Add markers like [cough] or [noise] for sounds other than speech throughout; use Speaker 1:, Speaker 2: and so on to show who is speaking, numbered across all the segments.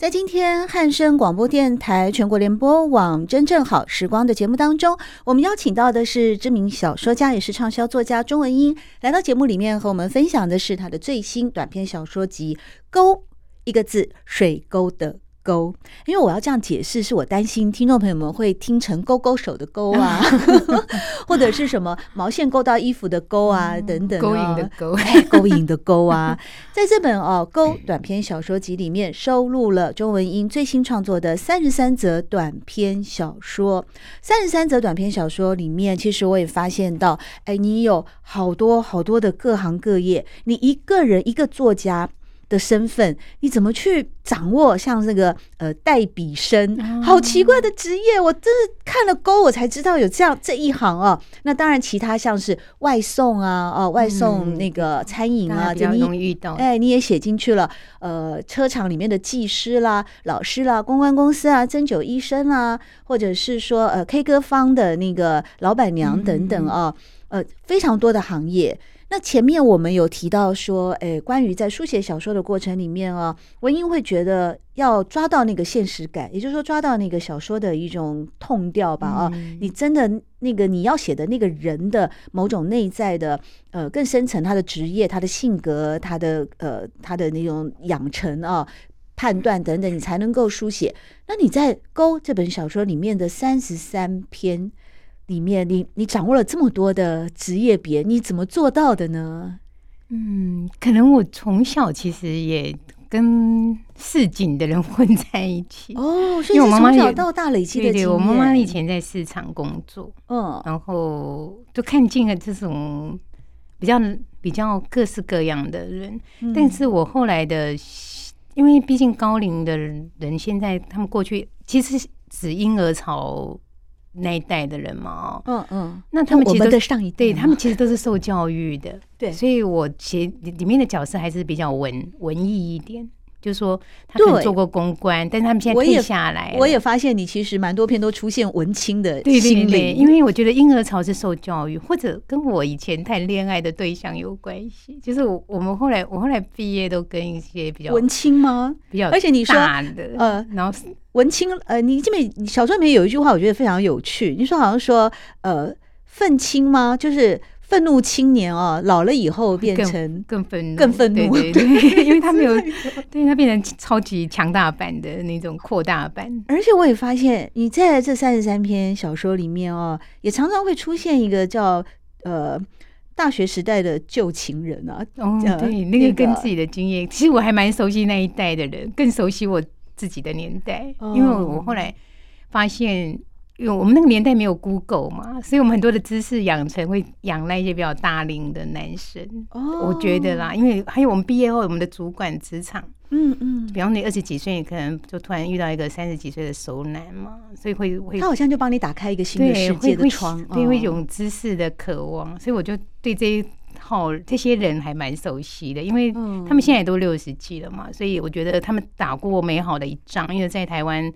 Speaker 1: 在今天汉声广播电台全国联播网《真正好时光》的节目当中，我们邀请到的是知名小说家，也是畅销作家钟文英，来到节目里面和我们分享的是他的最新短篇小说集《沟》，一个字，水沟的。勾，因为我要这样解释，是我担心听众朋友们会听成勾勾手的勾啊，[laughs] 或者是什么毛线勾到衣服的勾啊，嗯、等等、哦，
Speaker 2: 勾引的勾，
Speaker 1: 勾引的勾啊，在这本哦勾短篇小说集里面，收录了周文英最新创作的三十三则短篇小说。三十三则短篇小说里面，其实我也发现到，哎，你有好多好多的各行各业，你一个人一个作家。的身份，你怎么去掌握？像这个呃代笔生，好奇怪的职业，我真是看了勾我才知道有这样这一行啊。那当然，其他像是外送啊，哦外送那个餐饮啊，你遇到哎，你也写进去了。呃，车厂里面的技师啦、老师啦、公关公司啊、针灸医生啊，或者是说呃 K 歌方的那个老板娘等等啊，呃非常多的行业。那前面我们有提到说，诶，关于在书写小说的过程里面啊，文英会觉得要抓到那个现实感，也就是说抓到那个小说的一种痛调吧啊，你真的那个你要写的那个人的某种内在的呃更深层他的职业、他的性格、他的呃他的那种养成啊、判断等等，你才能够书写。那你在《勾》这本小说里面的三十三篇。里面你你掌握了这么多的职业别，你怎么做到的呢？
Speaker 2: 嗯，可能我从小其实也跟市井的人混在一起
Speaker 1: 哦，所以我从小到大累积的。
Speaker 2: 对，对，我妈妈以前在市场工作，嗯，然后就看尽了这种比较比较各式各样的人。嗯，但是我后来的，因为毕竟高龄的人现在他们过去其实指婴儿潮。那一代的人嘛，嗯嗯，那他们其实的上一代，对他们其实都是受教育的，对，所以我其里面的角色还是比较文文艺一点。就是说，他可能做过公关，但是他们现在退下来
Speaker 1: 我。我也发现你其实蛮多篇都出现文青的
Speaker 2: 心理，对对对，因为我觉得婴儿潮是受教育，或者跟我以前谈恋爱的对象有关系。就是我我们后来我后来毕业都跟一些比较
Speaker 1: 文青吗？比较，而且你说呃，然后文青呃，你这边小说里面有一句话，我觉得非常有趣。你说好像说呃，愤青吗？就是。愤怒青年哦，老了以后变成
Speaker 2: 更愤怒，
Speaker 1: 更愤怒，
Speaker 2: 对，对，[laughs] 对，因为他没有，对他变成超级强大版的那种扩大版。
Speaker 1: 而且我也发现，你在这三十三篇小说里面哦，也常常会出现一个叫呃大学时代的旧情人啊。
Speaker 2: 哦，对，那个跟自己的经验，其实我还蛮熟悉那一代的人，更熟悉我自己的年代，因为我后来发现。因为我们那个年代没有 Google 嘛，所以我们很多的知识养成会仰赖一些比较大龄的男生。哦，我觉得啦，因为还有我们毕业后，我们的主管职场，嗯嗯，比方你二十几岁，你可能就突然遇到一个三十几岁的熟男嘛，所以会会
Speaker 1: 他好像就帮你打开一个新的世界的窗，
Speaker 2: 对，会有知识的渴望，所以我就对这一套这些人还蛮熟悉的，因为他们现在也都六十几了嘛，所以我觉得他们打过美好的一仗，因为在台湾。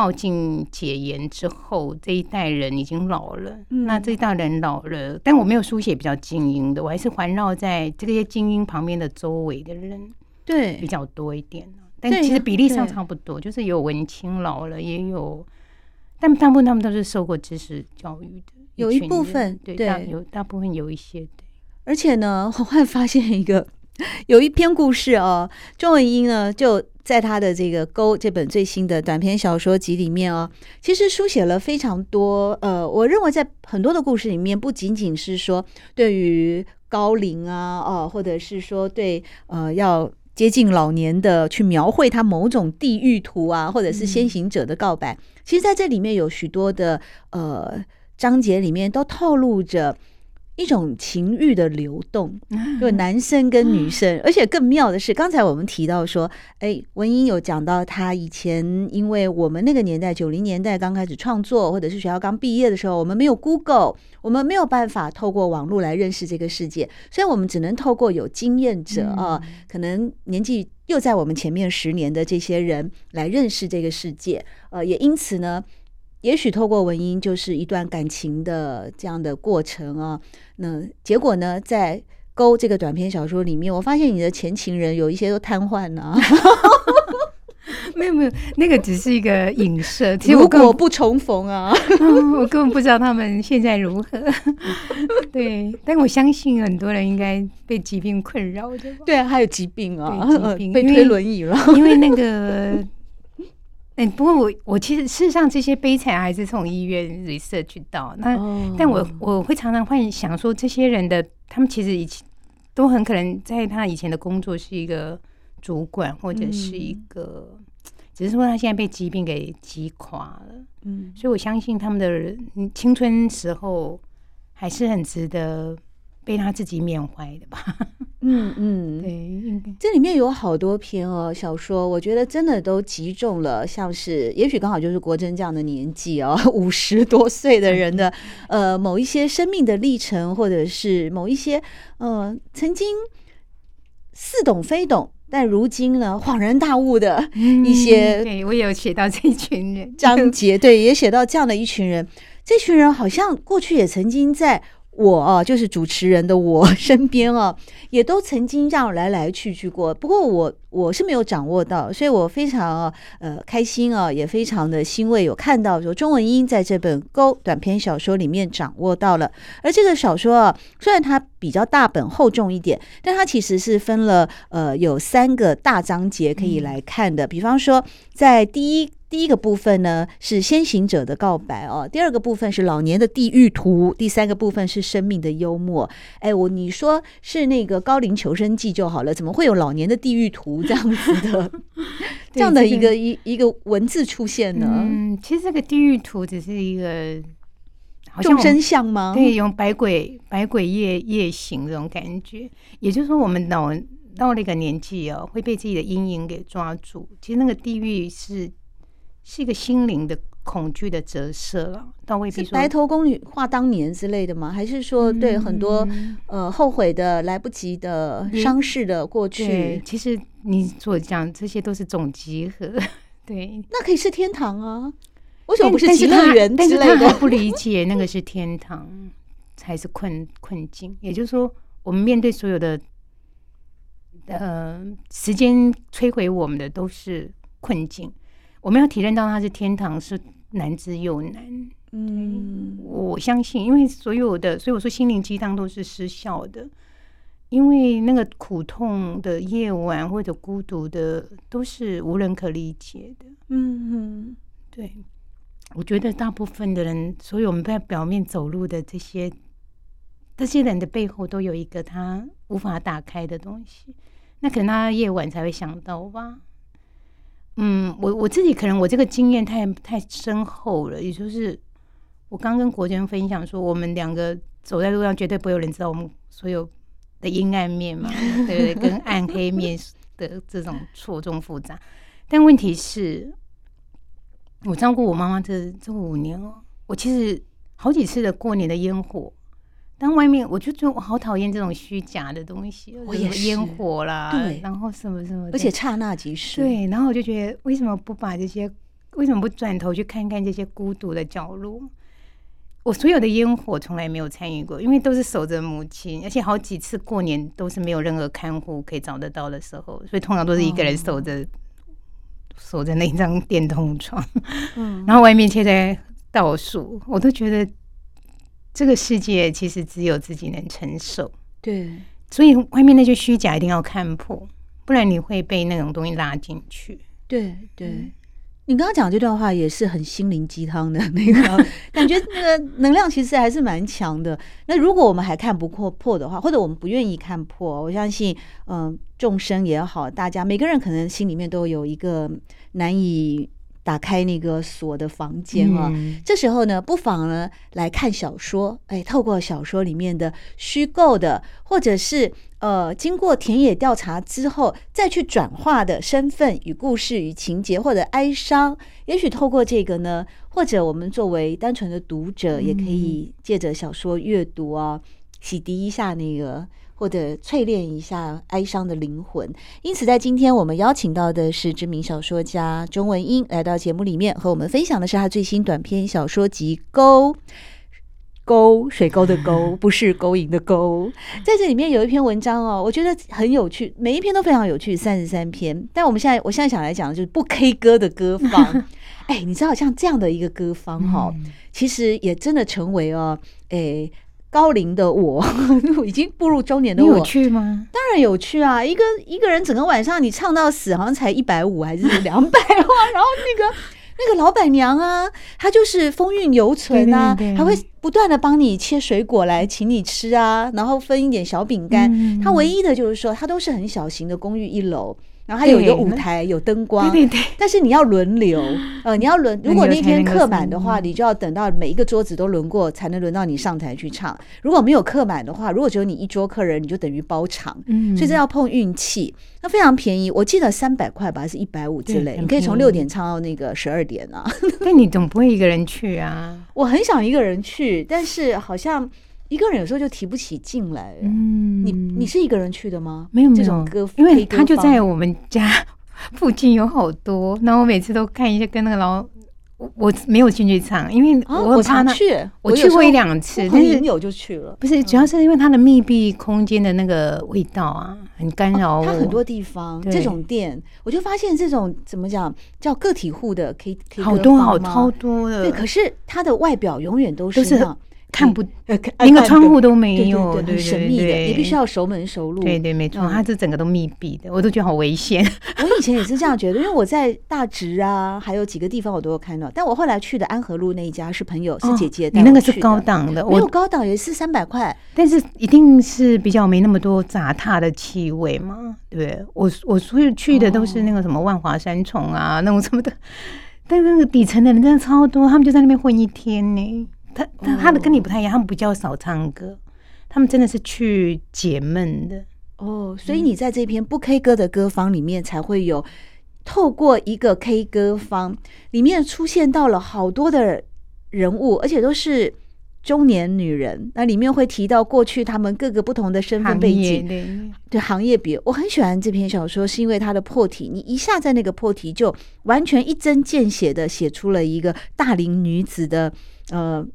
Speaker 2: 报禁解严之后，这一代人已经老了。嗯、那这一代人老了，但我没有书写比较精英的，我还是环绕在这些精英旁边的周围的人，对比较多一点。但其实比例上差不多，就是有文青老了，也有，但大部分他们都是受过知识教育的，
Speaker 1: 有一部分对，
Speaker 2: 大有大部分有一些对。
Speaker 1: 而且呢，我会发现一个 [laughs] 有一篇故事哦，钟文英呢就。在他的这个《沟》这本最新的短篇小说集里面哦，其实书写了非常多。呃，我认为在很多的故事里面，不仅仅是说对于高龄啊，哦，或者是说对呃要接近老年的去描绘他某种地狱图啊，或者是先行者的告白。其实在这里面有许多的呃章节里面都透露着。一种情欲的流动，就男生跟女生，而且更妙的是，刚才我们提到说，哎，文英有讲到他以前，因为我们那个年代九零年代刚开始创作，或者是学校刚毕业的时候，我们没有 Google，我们没有办法透过网络来认识这个世界，所以我们只能透过有经验者啊，可能年纪又在我们前面十年的这些人来认识这个世界，呃，也因此呢。也许透过文音就是一段感情的这样的过程啊，那结果呢，在《勾》这个短篇小说里面，我发现你的前情人有一些都瘫痪了，[laughs]
Speaker 2: 没有没有，那个只是一个影射。[laughs] 其实我
Speaker 1: 如果不重逢啊，
Speaker 2: 我根本不知道他们现在如何。[laughs] 对，但我相信很多人应该被疾病困扰的。
Speaker 1: 对啊，还有疾病啊，
Speaker 2: 疾病
Speaker 1: 被推轮椅了。
Speaker 2: 因为那个，哎，不过我我其实事实上这些悲惨还是从医院 research 到那，哦、但我我会常常会想说，这些人的他们其实以前都很可能在他以前的工作是一个主管或者是一个。嗯只是说他现在被疾病给击垮了，嗯，所以我相信他们的青春时候还是很值得被他自己缅怀的吧。
Speaker 1: 嗯嗯，[laughs] 对，这里面有好多篇哦小说，我觉得真的都击中了，像是也许刚好就是国珍这样的年纪哦，[laughs] 五十多岁的人的 [laughs] 呃某一些生命的历程，或者是某一些呃曾经似懂非懂。但如今呢，恍然大悟的一些、
Speaker 2: 嗯，对我也有写到这一群人
Speaker 1: 章节，对，也写到这样的一群人，这群人好像过去也曾经在。我啊，就是主持人的我身边啊，也都曾经这样来来去去过。不过我我是没有掌握到，所以我非常呃开心啊，也非常的欣慰，有看到说钟文英在这本《勾》短篇小说里面掌握到了。而这个小说啊，虽然它比较大本厚重一点，但它其实是分了呃有三个大章节可以来看的。比方说，在第一。第一个部分呢是先行者的告白哦，第二个部分是老年的地狱图，第三个部分是生命的幽默。哎，我你说是那个高龄求生记就好了，怎么会有老年的地狱图这样子的 [laughs] 这样的一个一一个文字出现呢？
Speaker 2: 嗯，其实这个地狱图只是一个好
Speaker 1: 像众生相吗？
Speaker 2: 对，用百鬼百鬼夜夜行这种感觉，也就是说，我们老到了一个年纪哦，会被自己的阴影给抓住。其实那个地狱是。是一个心灵的恐惧的折射了，倒未必说
Speaker 1: 白头宫女话当年之类的吗？还是说对很多、嗯、呃后悔的、来不及的、伤逝的过去？
Speaker 2: 其实你所讲这些都是总集合，[laughs] 对，
Speaker 1: 那可以是天堂啊？为什么不是极乐园之类的？但是他
Speaker 2: 还不理解那个是天堂，才是困困境。也就是说，我们面对所有的呃时间摧毁我们的都是困境。我们要体认到它是天堂，是难之又难。嗯，我相信，因为所有的，所以我说心灵鸡汤都是失效的，因为那个苦痛的夜晚或者孤独的，都是无人可理解的。嗯嗯，对，我觉得大部分的人，所以我们在表面走路的这些这些人的背后，都有一个他无法打开的东西，那可能他夜晚才会想到吧。嗯，我我自己可能我这个经验太太深厚了，也就是我刚跟国娟分享说，我们两个走在路上绝对不会有人知道我们所有的阴暗面嘛，[laughs] 对不对？跟暗黑面的这种错综复杂。但问题是，我照顾我妈妈这这五年哦，我其实好几次的过年的烟火。但外面我就觉得我好讨厌这种虚假的东西，我也烟火啦，对，然后什么什么，
Speaker 1: 而且刹那即逝。
Speaker 2: 对，然后我就觉得为什么不把这些，为什么不转头去看看这些孤独的角落？我所有的烟火从来没有参与过，因为都是守着母亲，而且好几次过年都是没有任何看护可以找得到的时候，所以通常都是一个人守着，哦、守着那张电动床，嗯，然后外面却在倒数，我都觉得。这个世界其实只有自己能承受，
Speaker 1: 对，
Speaker 2: 所以外面那些虚假一定要看破，不然你会被那种东西拉进去。
Speaker 1: 对对，嗯、你刚刚讲这段话也是很心灵鸡汤的那个 [laughs] 感觉，那个能量其实还是蛮强的。那如果我们还看不破破的话，或者我们不愿意看破，我相信，嗯、呃，众生也好，大家每个人可能心里面都有一个难以。打开那个锁的房间啊，嗯、这时候呢，不妨呢来看小说，哎，透过小说里面的虚构的，或者是呃经过田野调查之后再去转化的身份与故事与情节或者哀伤，也许透过这个呢，或者我们作为单纯的读者，也可以借着小说阅读啊，洗涤一下那个。或者淬炼一下哀伤的灵魂。因此，在今天我们邀请到的是知名小说家钟文英来到节目里面，和我们分享的是他最新短篇小说集《沟》。沟水沟的沟，不是勾引的勾。在这里面有一篇文章哦，我觉得很有趣，每一篇都非常有趣，三十三篇。但我们现在，我现在想来讲的就是不 K 歌的歌 [laughs] 方。哎，你知道像这样的一个歌方哈，其实也真的成为哦，哎，高龄的我，[laughs] 已经步入中年的我，
Speaker 2: 有趣吗？
Speaker 1: 当然有趣啊！一个一个人整个晚上你唱到死，好像才一百五还是 [laughs] 两百万，然后那个。那个老板娘啊，她就是风韵犹存啊，还会不断的帮你切水果来请你吃啊，然后分一点小饼干。她唯一的就是说，她都是很小型的公寓一楼。然后还有一个舞台，有灯光，对对对。但是你要轮流，[laughs] 呃，你要轮。如果那天客满的话，你就要等到每一个桌子都轮过，才能轮到你上台去唱。如果没有客满的话，如果只有你一桌客人，你就等于包场。嗯，所以这要碰运气。那非常便宜，我记得三百块吧，还是一百五之类。你可以从六点唱到那个十二点啊。[laughs]
Speaker 2: 那你总不会一个人去啊？
Speaker 1: 我很想一个人去，但是好像。一个人有时候就提不起劲来。嗯，你你是一个人去的吗？
Speaker 2: 没有没有，因为他就在我们家 [laughs] 附近有好多，然后我每次都看一下跟那个老，我没有进去唱，因为我常去，我去过一两次，但是
Speaker 1: 有就去了。
Speaker 2: 不是，主要是因为它的密闭空间的那个味道啊，很干扰。
Speaker 1: 它很多地方这种店，我就发现这种怎么讲叫个体户的 K K
Speaker 2: 好多好超多的。
Speaker 1: 对，可是它的外表永远都是
Speaker 2: 看不，连个窗户都没有，
Speaker 1: 很神秘的，你必须要熟门熟路。
Speaker 2: 对对，没错，它这整个都密闭的，我都觉得好危险。
Speaker 1: 我以前也是这样觉得，因为我在大直啊，还有几个地方我都有看到。但我后来去的安和路那一家是朋友，是姐姐，
Speaker 2: 你那个是高档的，
Speaker 1: 没有高档也是三百块，
Speaker 2: 但是一定是比较没那么多杂沓的气味嘛。对，我我所有去的都是那个什么万华山重啊，那种什么的，但那个底层的人真的超多，他们就在那边混一天呢。他他他的跟你不太一样，他们比较少唱歌，他们真的是去解闷的
Speaker 1: 哦。所以你在这篇不 K 歌的歌方里面，才会有透过一个 K 歌方里面出现到了好多的人物，而且都是中年女人。那里面会提到过去他们各个不同的身份背景，对，对行业别。我很喜欢这篇小说，是因为它的破题，你一下在那个破题就完全一针见血的写出了一个大龄女子的呃。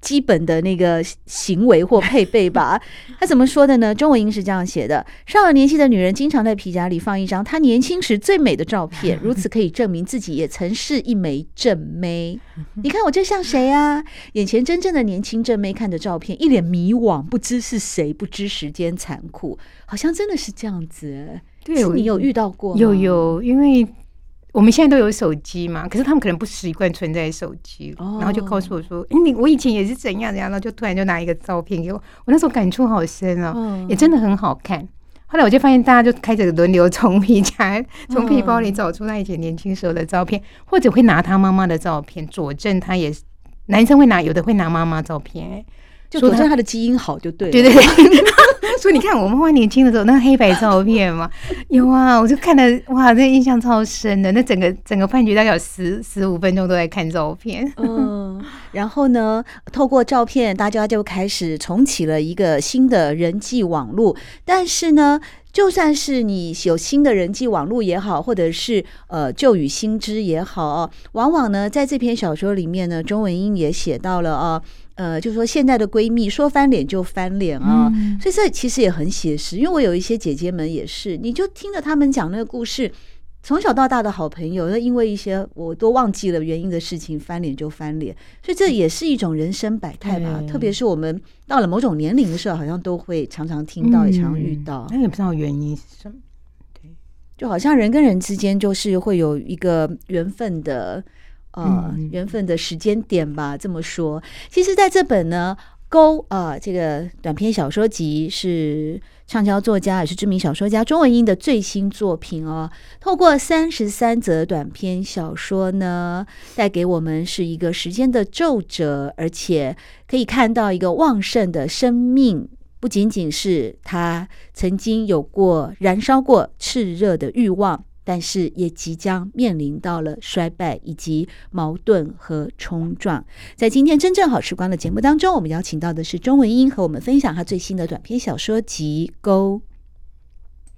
Speaker 1: 基本的那个行为或配备吧，[laughs] 他怎么说的呢？中文英是这样写的：上了年纪的女人经常在皮夹里放一张她年轻时最美的照片，[laughs] 如此可以证明自己也曾是一枚正妹。[laughs] 你看我这像谁啊？眼前真正的年轻正妹看着照片，一脸迷惘，不知是谁，不知时间残酷，好像真的是这样子。对，你有遇到过吗？
Speaker 2: 有有，因为。我们现在都有手机嘛，可是他们可能不习惯存在手机，哦、然后就告诉我说：“你我以前也是怎样怎样。”然后就突然就拿一个照片给我，我那时候感触好深哦，嗯、也真的很好看。后来我就发现，大家就开始轮流从皮夹、[laughs] 从皮包里找出他以前年轻时候的照片，嗯、或者会拿他妈妈的照片佐证，他也是男生会拿，有的会拿妈妈照片，
Speaker 1: 就佐证他的基因好就对了。
Speaker 2: 对对对。所以 [laughs] [laughs] 你看，我妈妈年轻的时候那个黑白照片嘛，有啊，我就看了哇，这印象超深的。那整个整个饭局大概有十十五分钟都在看照片。
Speaker 1: 嗯，然后呢，透过照片，大家就开始重启了一个新的人际网络。但是呢，就算是你有新的人际网络也好，或者是呃旧与新知也好，往往呢，在这篇小说里面呢，钟文英也写到了啊。呃，就是说现在的闺蜜说翻脸就翻脸啊，嗯、所以这其实也很写实。因为我有一些姐姐们也是，你就听着她们讲那个故事，从小到大的好朋友，那因为一些我都忘记了原因的事情，翻脸就翻脸，所以这也是一种人生百态吧。嗯、特别是我们到了某种年龄的时候，好像都会常常听到，也常常遇到。
Speaker 2: 那、嗯、也不知道原因是什么，对，
Speaker 1: 就好像人跟人之间就是会有一个缘分的。呃，缘分的时间点吧，这么说。其实，在这本呢，《勾》啊，这个短篇小说集是畅销作家，也是知名小说家钟文英的最新作品哦。透过三十三则短篇小说呢，带给我们是一个时间的皱褶，而且可以看到一个旺盛的生命，不仅仅是他曾经有过燃烧过炽热的欲望。但是也即将面临到了衰败以及矛盾和冲撞。在今天真正好时光的节目当中，我们邀请到的是钟文英，和我们分享她最新的短篇小说集《沟》。